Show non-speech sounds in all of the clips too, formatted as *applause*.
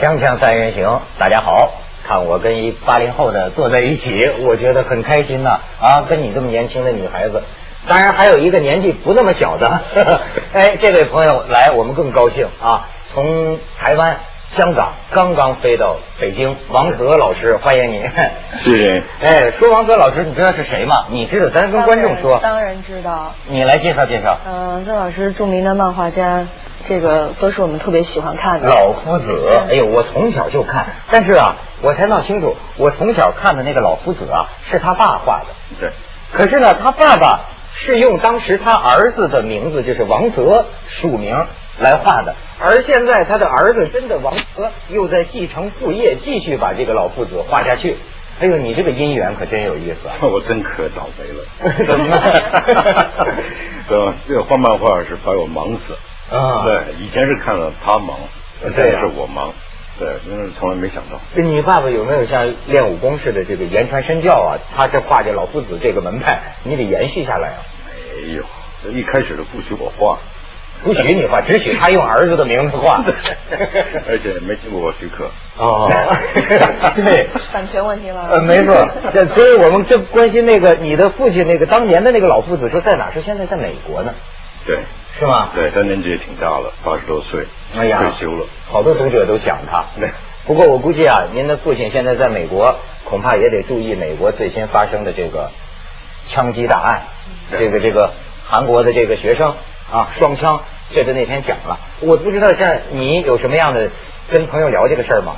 锵锵三人行，大家好，看我跟一八零后的坐在一起，我觉得很开心呐啊！跟你这么年轻的女孩子，当然还有一个年纪不那么小的，*laughs* 哎，这位朋友来，我们更高兴啊！从台湾、香港刚刚飞到北京，王泽老师，欢迎你。谢谢。*laughs* 哎，说王泽老师，你知道是谁吗？你知道，咱跟观众说。当然知道。你来介绍介绍。嗯，泽老师著名的漫画家。这个都是我们特别喜欢看的老夫子。哎呦，我从小就看，但是啊，我才闹清楚，我从小看的那个老夫子啊，是他爸画的。对。可是呢，他爸爸是用当时他儿子的名字，就是王泽署名来画的。而现在他的儿子真的王泽又在继承父业，继续把这个老夫子画下去。哎呦，你这个姻缘可真有意思啊！我真可倒霉了。怎么？对吧？这个画漫画是把我忙死。啊，对，以前是看了他忙，现在是我忙，对，因为从来没想到。你爸爸有没有像练武功似的这个言传身教啊？他这画这老夫子这个门派，你得延续下来啊。没有，一开始都不许我画，不许你画，只许他用儿子的名字画，*laughs* 而且没经过我许可。哦，*laughs* 对，*laughs* 版权问题了。呃，没错，所以我们这关心那个你的父亲那个当年的那个老夫子说在哪？说现在在美国呢。对。是吗？对他年纪也挺大了，八十多岁，哎呀退休了。好多读者都想他。对不过我估计啊，您的父亲现在在美国，恐怕也得注意美国最新发生的这个枪击大案。这个这个韩国的这个学生啊，双枪，这是那天讲了。我不知道像你有什么样的跟朋友聊这个事儿吗？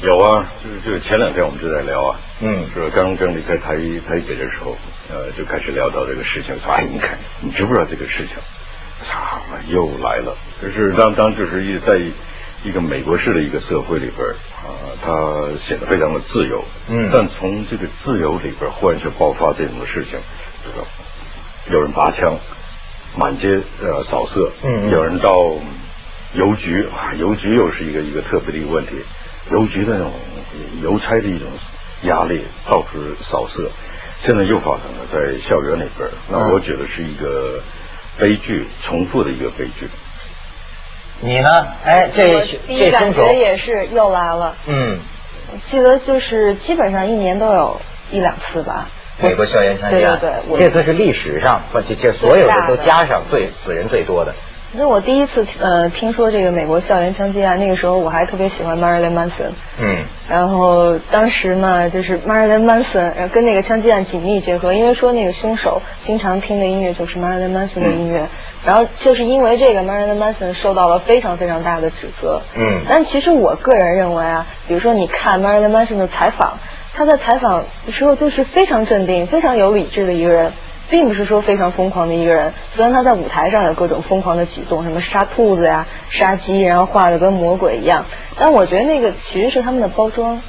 有啊，就是就是前两天我们就在聊啊。嗯。就是刚刚离开台台北的时候，呃，就开始聊到这个事情。说哎，你看，你知不知道这个事情？操，又来了！就是当当就是一在一个美国式的一个社会里边啊，他显得非常的自由。嗯。但从这个自由里边忽然就爆发这种的事情，这个有人拔枪，满街呃扫射。嗯。有人到邮局啊，邮局又是一个一个特别的一个问题，邮局的那种邮差的一种压力，到处扫射。现在又发生了在校园里边，那我觉得是一个。悲剧重复的一个悲剧。你呢？哎，这第一感觉也是又来了。嗯，记得就是基本上一年都有一两次吧。美国校园枪击案，对对对，这次是历史上，而且这所有的都加上最死人最多的。那我第一次呃听说这个美国校园枪击案，那个时候我还特别喜欢 Marilyn Manson。嗯。然后当时呢，就是 Marilyn Manson 跟那个枪击案紧密结合，因为说那个凶手经常听的音乐就是 Marilyn Manson 的音乐，然后就是因为这个 Marilyn Manson 受到了非常非常大的指责。嗯。但其实我个人认为啊，比如说你看 Marilyn Manson 的采访，他在采访的时候就是非常镇定、非常有理智的一个人。并不是说非常疯狂的一个人，虽然他在舞台上有各种疯狂的举动，什么杀兔子呀、杀鸡，然后画的跟魔鬼一样，但我觉得那个其实是他们的包装。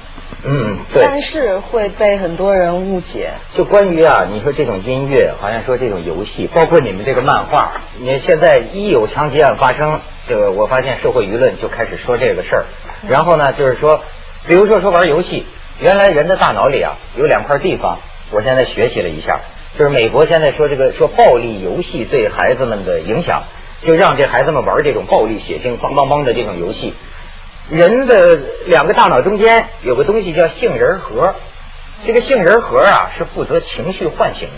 嗯，对。但是会被很多人误解。就关于啊，你说这种音乐，好像说这种游戏，包括你们这个漫画，你现在一有枪击案发生，这个我发现社会舆论就开始说这个事儿。然后呢，就是说，比如说说玩游戏，原来人的大脑里啊有两块地方，我现在学习了一下。就是美国现在说这个说暴力游戏对孩子们的影响，就让这孩子们玩这种暴力血腥、梆梆梆的这种游戏。人的两个大脑中间有个东西叫杏仁核，这个杏仁核啊是负责情绪唤醒，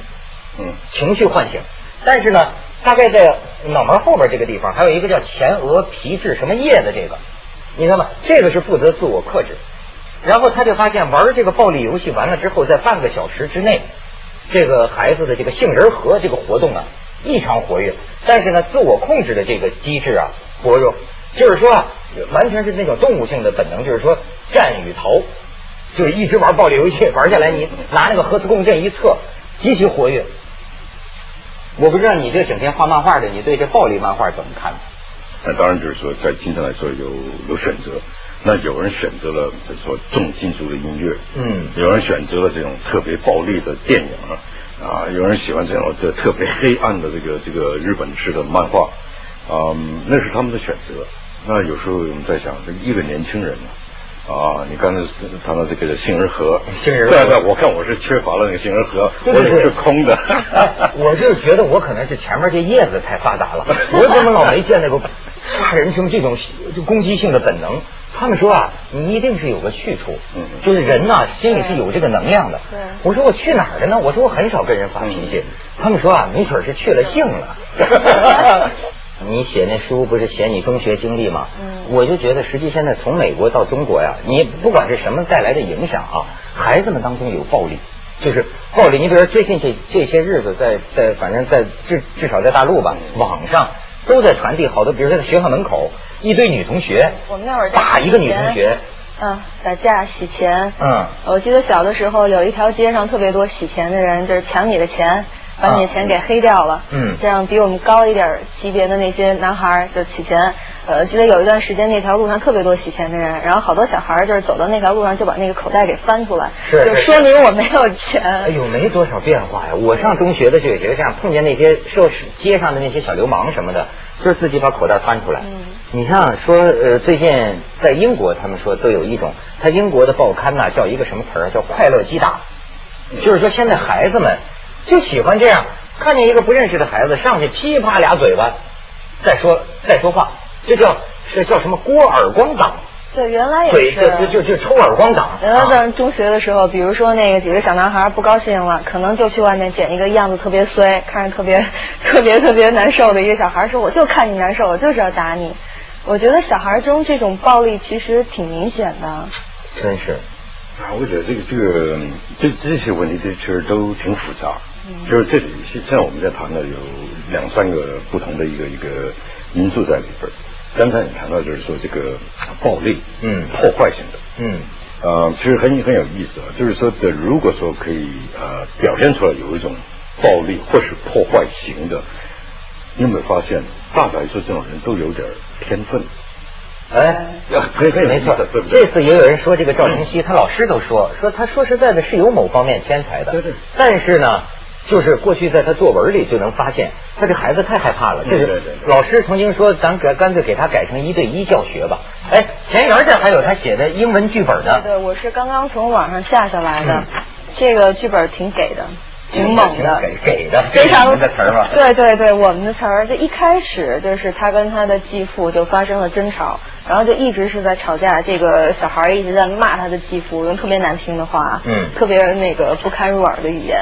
嗯，情绪唤醒。但是呢，大概在脑门后边这个地方还有一个叫前额皮质什么叶的这个，你知道吗？这个是负责自我克制。然后他就发现玩这个暴力游戏完了之后，在半个小时之内。这个孩子的这个杏仁核这个活动啊异常活跃，但是呢，自我控制的这个机制啊薄弱，就是说啊，完全是那种动物性的本能，就是说战与逃，就是一直玩暴力游戏玩下来，你拿那个核磁共振一测，极其活跃。我不知道你这整天画漫画的，你对这暴力漫画怎么看？那当然就是说，在今天来说有有选择。那有人选择了说重金属的音乐，嗯，有人选择了这种特别暴力的电影啊，有人喜欢这种这特别黑暗的这个这个日本式的漫画，嗯，那是他们的选择。那有时候我们在想，这一个年轻人啊，你刚才谈到这个杏仁核，杏仁核，对对，我看我是缺乏了那个杏仁核，我是空的。*laughs* 我就觉得我可能是前面这叶子太发达了，我怎么老没见那个杀人生这种就攻击性的本能？他们说啊，你一定是有个去处，就是人呐，心里是有这个能量的。我说我去哪儿了呢？我说我很少跟人发脾气。他们说啊，没准是去了性了。*laughs* 你写那书不是写你中学经历吗？我就觉得，实际现在从美国到中国呀，你不管是什么带来的影响啊，孩子们当中有暴力，就是暴力。你比如说最近这这些日子，在在反正在至至少在大陆吧，网上都在传递好多，比如说在学校门口。一堆女同学，我们那会儿打一个女同学，嗯，打架洗钱，嗯，我记得小的时候有一条街上特别多洗钱的人，就是抢你的钱。把你的钱给黑掉了，嗯，这样比我们高一点级别的那些男孩就洗钱。呃，记得有一段时间那条路上特别多洗钱的人，然后好多小孩就是走到那条路上就把那个口袋给翻出来，是就说明我没有钱。哎呦，没多少变化呀！我上中学的时候也觉得这样，碰见那些社街上的那些小流氓什么的，就是自己把口袋翻出来。嗯，你像说呃，最近在英国，他们说都有一种，他英国的报刊呐叫一个什么词儿，叫快乐鸡打，就是说现在孩子们。就喜欢这样，看见一个不认识的孩子上去噼啪俩嘴巴，再说再说话，这叫这叫什么锅耳光党？对，原来也是，就就就抽耳光党。原来在中学的时候，比如说那个几个小男孩不高兴了，可能就去外面捡一个样子特别衰、看着特别特别特别难受的一个小孩，说我就看你难受，我就是要打你。我觉得小孩中这种暴力其实挺明显的。真是啊，我觉得这个这个这这些问题这其实都挺复杂。就是这里现在我们在谈的有两三个不同的一个一个因素在里边。刚才你谈到就是说这个暴力，嗯，破坏性的，嗯，呃，其实很很有意思啊。就是说的，如果说可以呃表现出来有一种暴力或是破坏型的，你有没有发现，大概数这种人都有点天分？哎，可以可以没错。这次也有人说这个赵晨曦，他老师都说说他说实在的是有某方面天才的，对对，但是呢。就是过去在他作文里就能发现，他这孩子太害怕了。这是老师曾经说，咱给干脆给他改成一对一教学吧。哎，田园这还有他写的英文剧本呢。对，我是刚刚从网上下下来的，这个剧本挺给的，挺猛的，给给的，非常的词儿嘛。对对对，我们的词儿，就一开始就是他跟他的继父就发生了争吵，然后就一直是在吵架。这个小孩一直在骂他的继父，用特别难听的话，嗯，特别那个不堪入耳的语言。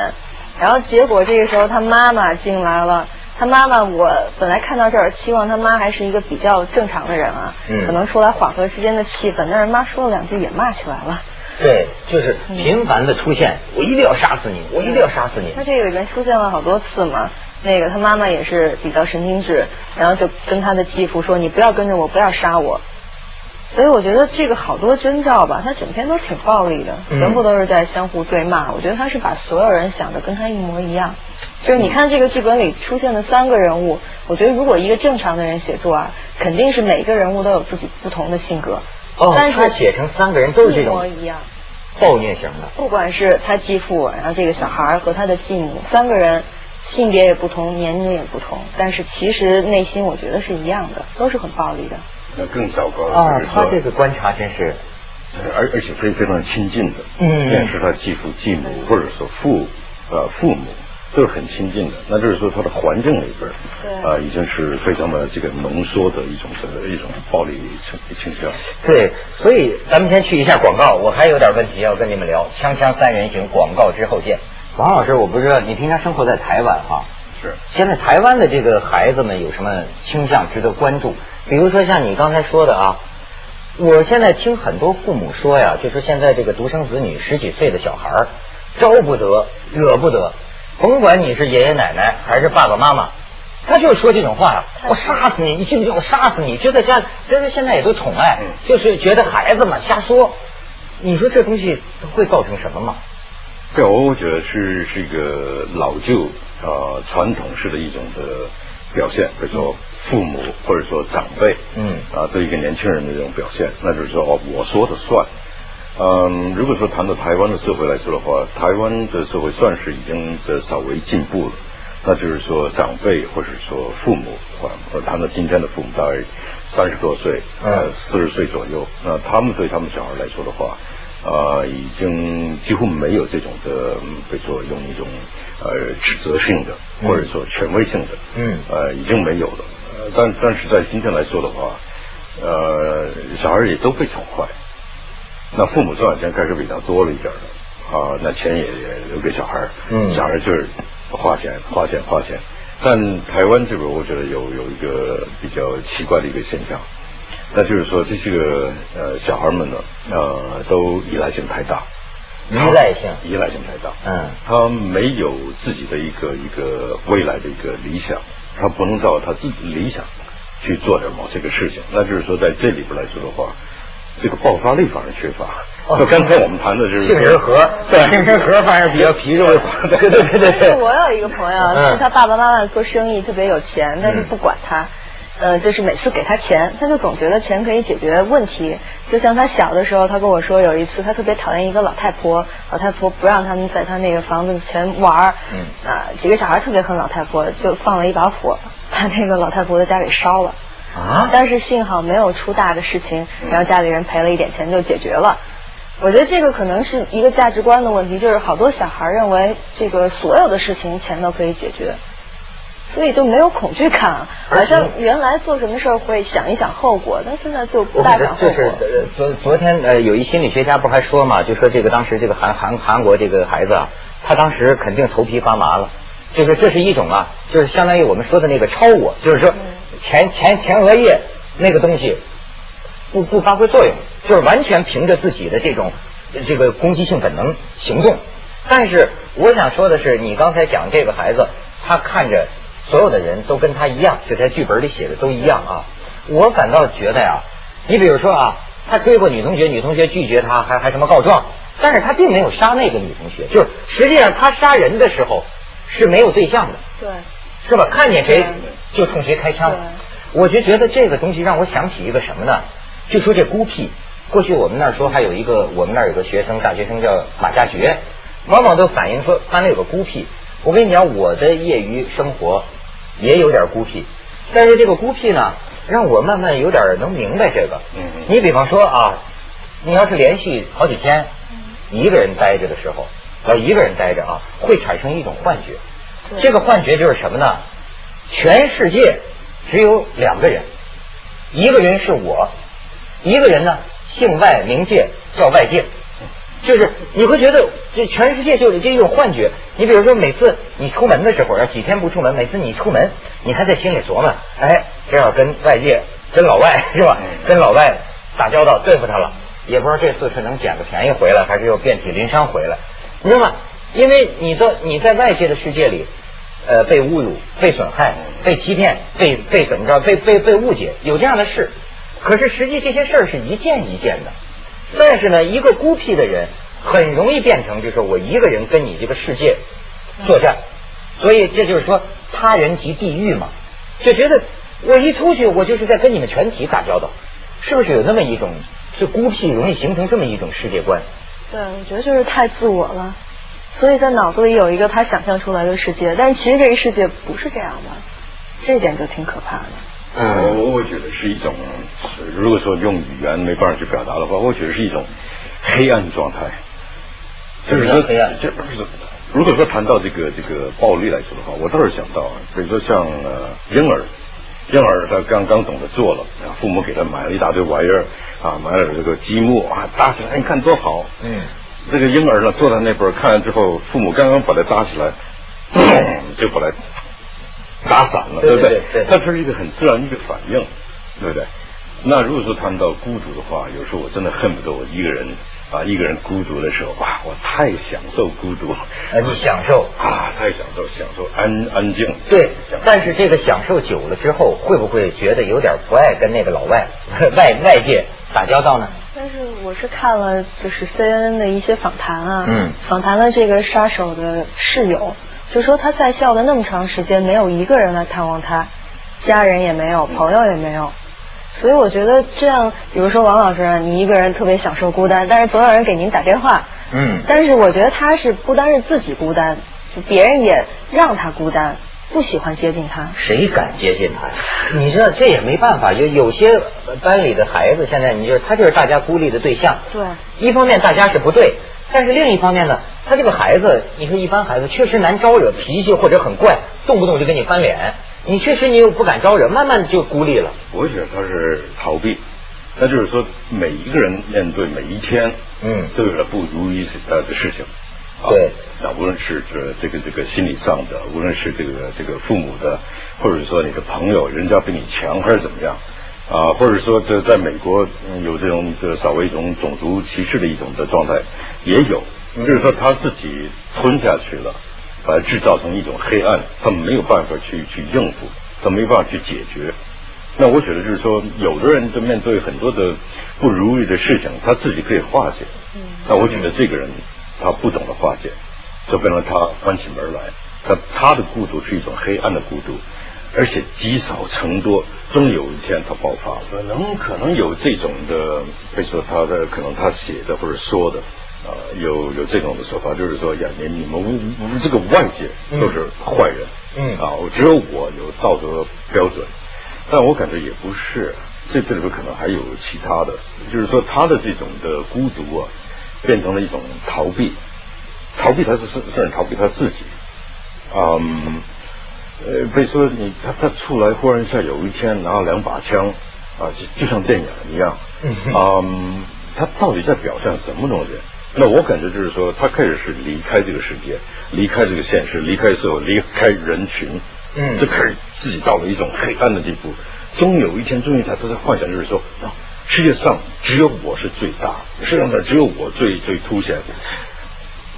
然后结果这个时候他妈妈进来了，他妈妈我本来看到这儿，期望他妈还是一个比较正常的人啊，嗯可能出来缓和之间的气氛，但是妈说了两句也骂起来了。对，就是频繁的出现，我一定要杀死你，我一定要杀死你。他这个里面出现了好多次嘛，那个他妈妈也是比较神经质，然后就跟他的继父说：“你不要跟着我，不要杀我。”所以我觉得这个好多征兆吧，他整天都挺暴力的，全部都是在相互对骂。我觉得他是把所有人想的跟他一模一样。就是你看这个剧本里出现的三个人物，我觉得如果一个正常的人写作啊，肯定是每个人物都有自己不同的性格。哦，但是他写成三个人都是这种一模一样，暴虐型的。不管是他继父，然后这个小孩和他的继母，三个人性别也不同，年龄也不同，但是其实内心我觉得是一样的，都是很暴力的。那更糟糕了。啊，他这个观察真是，而而且非非常亲近的，嗯，便是他继父、继母，或者说父呃父母，都是很亲近的。那就是说，他的环境里边，对，啊，已经是非常的这个浓缩的一种的一种暴力倾倾向。对，所以咱们先去一下广告，我还有点问题要跟你们聊。锵锵三人行，广告之后见。王老师，我不知道你平常生活在台湾哈？是。现在台湾的这个孩子们有什么倾向值得关注？比如说像你刚才说的啊，我现在听很多父母说呀，就说现在这个独生子女十几岁的小孩儿招不得惹不得，甭管你是爷爷奶奶还是爸爸妈妈，他就是说这种话呀，我杀死你，一进就我杀死你，觉得家，觉得现在也都宠爱，就是觉得孩子嘛瞎说，你说这东西会造成什么吗？这我觉得是是一个老旧呃传统式的一种的表现，比如说。父母或者说长辈，嗯，啊，对一个年轻人的这种表现，那就是说哦，我说的算。嗯，如果说谈到台湾的社会来说的话，台湾的社会算是已经的稍微进步了。那就是说，长辈或者说父母，或谈到今天的父母，大概三十多岁，呃，四十岁左右，那他们对他们小孩来说的话，呃，已经几乎没有这种的，比如说用一种呃指责性的，或者说权威性的，嗯，呃，已经没有了。但但是在今天来说的话，呃，小孩也都非常坏。那父母赚的钱开始比较多了一点了，啊，那钱也也留给小孩嗯，小孩就是花钱花钱花钱。但台湾这边我觉得有有一个比较奇怪的一个现象，那就是说这些个呃小孩们呢，呃，都依赖性太大。依赖性，依赖性太大。嗯，他没有自己的一个一个未来的一个理想，他不能照他自己理想去做点某些个事情。那就是说，在这里边来说的话，这个爆发力反而缺乏。哦，刚才我们谈的就是杏仁核，对，*laughs* 杏仁核反而比较皮肉。*laughs* 对对对对。我有一个朋友，是他爸爸妈妈做生意特别有钱，但是不管他。呃，就是每次给他钱，他就总觉得钱可以解决问题。就像他小的时候，他跟我说，有一次他特别讨厌一个老太婆，老太婆不让他们在他那个房子前玩儿。嗯。啊，几个小孩特别恨老太婆，就放了一把火，把那个老太婆的家给烧了。啊。但是幸好没有出大的事情，然后家里人赔了一点钱就解决了。我觉得这个可能是一个价值观的问题，就是好多小孩认为这个所有的事情钱都可以解决。所以就没有恐惧感，好像原来做什么事儿会想一想后果，但现在就不大想后果。就是昨昨天呃，有一心理学家不还说嘛，就说这个当时这个韩韩韩国这个孩子啊，他当时肯定头皮发麻了，就是这是一种啊，就是相当于我们说的那个超我，就是说前前前额叶那个东西不不发挥作用，就是完全凭着自己的这种这个攻击性本能行动。但是我想说的是，你刚才讲这个孩子，他看着。所有的人都跟他一样，就在剧本里写的都一样啊！我反倒觉得呀，你比如说啊，他追过女同学，女同学拒绝他，还还什么告状，但是他并没有杀那个女同学，就是实际上他杀人的时候是没有对象的，对，是吧？看见谁就冲谁开枪。我就觉得这个东西让我想起一个什么呢？就说这孤僻，过去我们那儿说还有一个，我们那儿有个学生，大学生叫马家爵，往往都反映说他那有个孤僻。我跟你讲，我的业余生活也有点孤僻，但是这个孤僻呢，让我慢慢有点能明白这个。嗯你比方说啊，你要是连续好几天一个人待着的时候，要一个人待着啊，会产生一种幻觉。这个幻觉就是什么呢？全世界只有两个人，一个人是我，一个人呢姓外名界，叫外界。就是你会觉得这全世界就有这种幻觉。你比如说，每次你出门的时候，要几天不出门，每次你出门，你还在心里琢磨，哎，这要跟外界、跟老外是吧？跟老外打交道，对付他了，也不知道这次是能捡个便宜回来，还是又遍体鳞伤回来，你知道吗？因为你在你在外界的世界里，呃，被侮辱、被损害、被欺骗、被被怎么着、被被被误解，有这样的事。可是实际这些事儿是一件一件的。但是呢，一个孤僻的人很容易变成，就是我一个人跟你这个世界作战，所以这就是说他人即地狱嘛，就觉得我一出去，我就是在跟你们全体打交道，是不是有那么一种就孤僻容易形成这么一种世界观？对，我觉得就是太自我了，所以在脑子里有一个他想象出来的世界，但是其实这个世界不是这样的，这一点就挺可怕的。嗯，我我觉得是一种，如果说用语言没办法去表达的话，我觉得是一种黑暗状态。就是说黑暗，这不是。如果说谈到这个这个暴力来说的话，我倒是想到，比如说像呃婴儿，婴儿他刚刚懂得做了，父母给他买了一大堆玩意儿啊，买了这个积木啊，搭起来你看多好。嗯。这个婴儿呢坐在那边看完之后，父母刚刚把他搭起来，*clears throat* 就把他。打散了，对不对？它是一个很自然的一个反应，对不对？那如果说谈到孤独的话，有时候我真的恨不得我一个人啊，一个人孤独的时候，哇，我太享受孤独了。啊，你享受啊，太享受，享受安安静。对，但是这个享受久了之后，会不会觉得有点不爱跟那个老外 *laughs* 外外界打交道呢？但是我是看了就是 CNN 的一些访谈啊，嗯，访谈了这个杀手的室友。就说他在校的那么长时间，没有一个人来探望他，家人也没有，朋友也没有，所以我觉得这样，比如说王老师，你一个人特别享受孤单，但是总有人给您打电话，嗯，但是我觉得他是不单是自己孤单，别人也让他孤单，不喜欢接近他。谁敢接近他呀？你知道这也没办法，有有些班里的孩子，现在你就他就是大家孤立的对象。对，一方面大家是不对。但是另一方面呢，他这个孩子，你说一般孩子确实难招惹，脾气或者很怪，动不动就跟你翻脸。你确实你又不敢招惹，慢慢就孤立了。我觉得他是逃避，那就是说每一个人面对每一天，嗯，都有了不如意呃的事情。对，那无论是这这个这个心理上的，无论是这个这个父母的，或者说你的朋友，人家比你强还是怎么样啊？或者说这在美国有这种这稍微一种种族歧视的一种的状态也有，就是说他自己吞下去了，把它制造成一种黑暗，他没有办法去去应付，他没办法去解决。那我觉得就是说，有的人就面对很多的不如意的事情，他自己可以化解。那我觉得这个人。他不懂得化解，就变成他关起门来。他他的孤独是一种黑暗的孤独，而且积少成多，终有一天他爆发。可能可能有这种的，可以说他的可能他写的或者说的啊，有有这种的说法，就是说呀，你你们我们这个外界都是坏人，嗯啊，只有我有道德标准，但我感觉也不是，这这里边可能还有其他的，就是说他的这种的孤独啊。变成了一种逃避，逃避他是是是逃避他自己，嗯，呃，比如说你他他出来忽然一下有一天拿了两把枪啊，就就像电影一样，嗯，他到底在表现什么东西？那我感觉就是说，他开始是离开这个世界，离开这个现实，离开社会，离开人群，嗯，就开始自己到了一种黑暗的地步。终有一天，终于他都在幻想，就是说。世界上只有我是最大，世界上只有我最最凸显。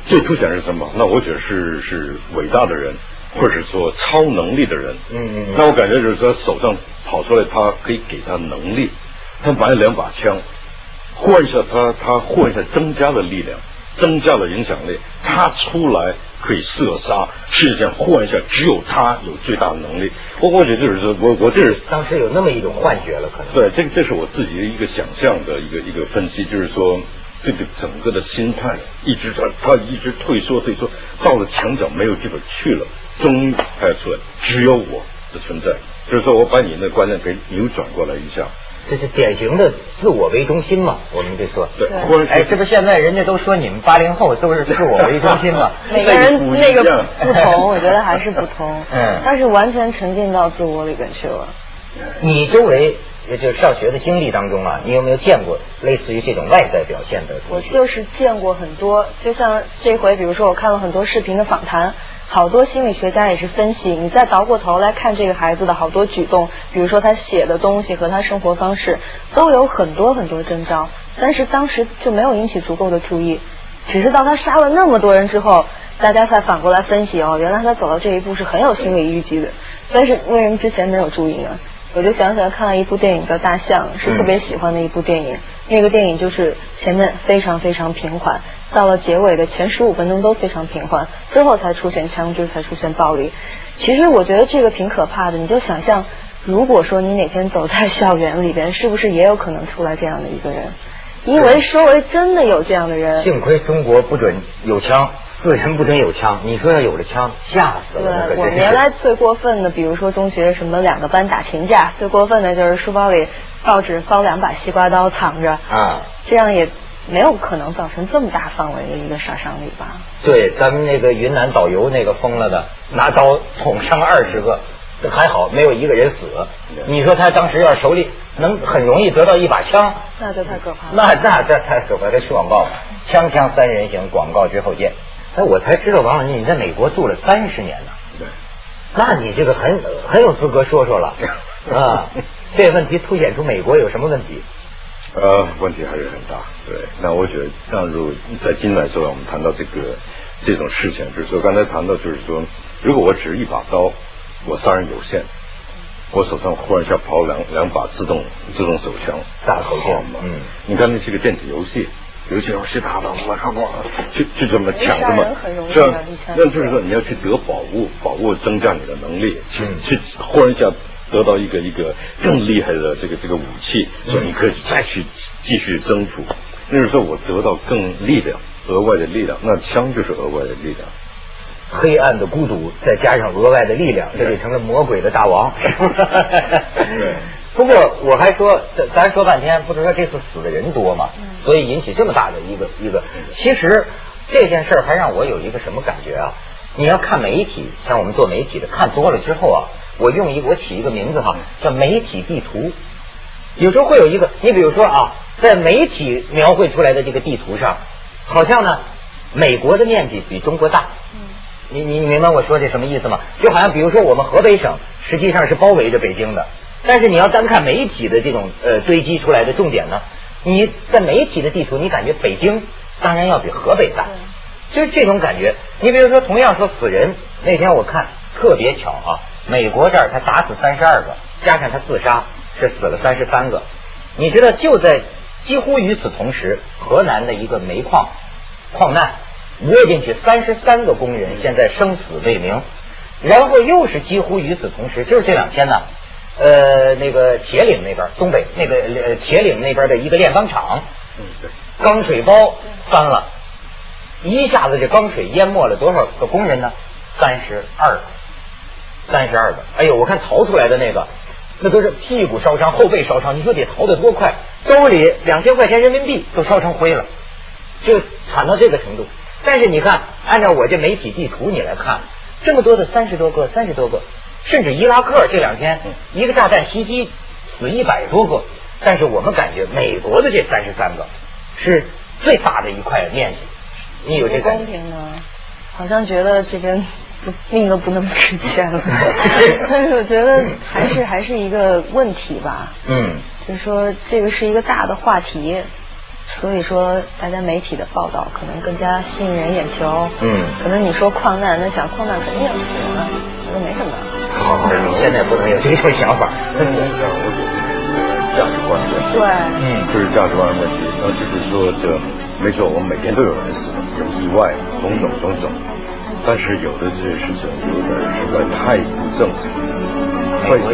最凸显是什么？那我觉得是是伟大的人，或者说超能力的人。嗯嗯。那我感觉就是说手上跑出来，他可以给他能力。他买了两把枪，换一下他他换一下增加了力量。增加了影响力，他出来可以射杀世界上换一下，只有他有最大的能力。我我觉得就是说，我我这是当时有那么一种幻觉了，可能对，这个这是我自己的一个想象的一个一个分析，就是说这个整个的心态一直他他一直退缩退缩，到了墙角没有地方去了，终于拍出来，只有我的存在，就是说我把你那观念给扭转过来一下。这是典型的自我为中心嘛？我们这说，对，哎，这不现在人家都说你们八零后都是自我为中心嘛？*laughs* 每个人那个不同，我觉得还是不同。*laughs* 嗯，他是完全沉浸到自我里边去了。你周围也就是上学的经历当中啊，你有没有见过类似于这种外在表现的？我就是见过很多，就像这回，比如说我看了很多视频的访谈。好多心理学家也是分析，你再倒过头来看这个孩子的好多举动，比如说他写的东西和他生活方式，都有很多很多征兆，但是当时就没有引起足够的注意，只是到他杀了那么多人之后，大家才反过来分析哦，原来他走到这一步是很有心理预期的，但是为什么之前没有注意呢？我就想起来看了一部电影叫《大象》，是特别喜欢的一部电影。那个电影就是前面非常非常平缓，到了结尾的前十五分钟都非常平缓，最后才出现枪支，才出现暴力。其实我觉得这个挺可怕的。你就想象，如果说你哪天走在校园里边，是不是也有可能出来这样的一个人？因为周围真的有这样的人。幸亏中国不准有枪。个人不准有枪，你说要有了枪，吓死了。对，我原来最过分的，比如说中学什么两个班打群架，最过分的就是书包里报纸包两把西瓜刀藏着。啊，这样也没有可能造成这么大范围的一个杀伤力吧？对，咱们那个云南导游那个疯了的，拿刀捅伤二十个，还好没有一个人死。你说他当时要手里能很容易得到一把枪，那就太可怕了。那那这太可怕，这是广告，枪枪三人行，广告之后见。哎，我才知道王老师你在美国住了三十年呢。对，那你这个很很有资格说说了 *laughs* 啊。这个问题凸显出美国有什么问题？呃，问题还是很大。对，那我觉得，那如在今来说，我们谈到这个这种事情，就是说刚才谈到，就是说，如果我只是一把刀，我杀人有限，我手上忽然下跑两两把自动自动手枪，大口径嘛。嗯，你看那是个电子游戏。尤其是打的，我靠，去去怎么抢这么？这样，那就是说你要去得宝物，宝物增加你的能力，去去忽然一下得到一个一个更厉害的这个这个武器，所以你可以再去继续征服。那就是说我得到更力量，额外的力量，那枪就是额外的力量。黑暗的孤独，再加上额外的力量，这就成了魔鬼的大王。对。不过我还说，咱咱说半天，不是说这次死的人多嘛，所以引起这么大的一个一个。其实这件事儿还让我有一个什么感觉啊？你要看媒体，像我们做媒体的看多了之后啊，我用一个我起一个名字哈，叫媒体地图。有时候会有一个，你比如说啊，在媒体描绘出来的这个地图上，好像呢，美国的面积比中国大。嗯。你你明白我说这什么意思吗？就好像比如说我们河北省实际上是包围着北京的，但是你要单看媒体的这种呃堆积出来的重点呢，你在媒体的地图，你感觉北京当然要比河北大，就是这种感觉。你比如说同样说死人，那天我看特别巧啊，美国这儿他打死三十二个，加上他自杀。是死了三十三个，你知道就在几乎与此同时，河南的一个煤矿矿难，窝进去三十三个工人，现在生死未明。然后又是几乎与此同时，就是这两天呢，呃，那个铁岭那边，东北那个呃铁岭那边的一个炼钢厂嗯，钢水包翻了，一下子这钢水淹没了多少个工人呢？三十二，三十二个。哎呦，我看逃出来的那个。那都是屁股烧伤、后背烧伤，你说得逃得多快？兜里两千块钱人民币都烧成灰了，就惨到这个程度。但是你看，按照我这媒体地图你来看，这么多的三十多个、三十多个，甚至伊拉克这两天一个炸弹袭击死一百多个，但是我们感觉美国的这三十三个是最大的一块面积。你有这公平吗？好像觉得这边。命都不那么值钱了 *laughs* *laughs* 但是我觉得还是还是一个问题吧。嗯，就是说这个是一个大的话题，所以说大家媒体的报道可能更加吸引人眼球。嗯，可能你说矿难，那想矿难肯定死了，那没什么。好，你现在不能有这种想法。我觉得价值观的对，嗯，就是价值观的问题。那就是说，这没错，我们每天都有人死，有意外，种种种种。但是有的这些事情有点实在太不正常，会。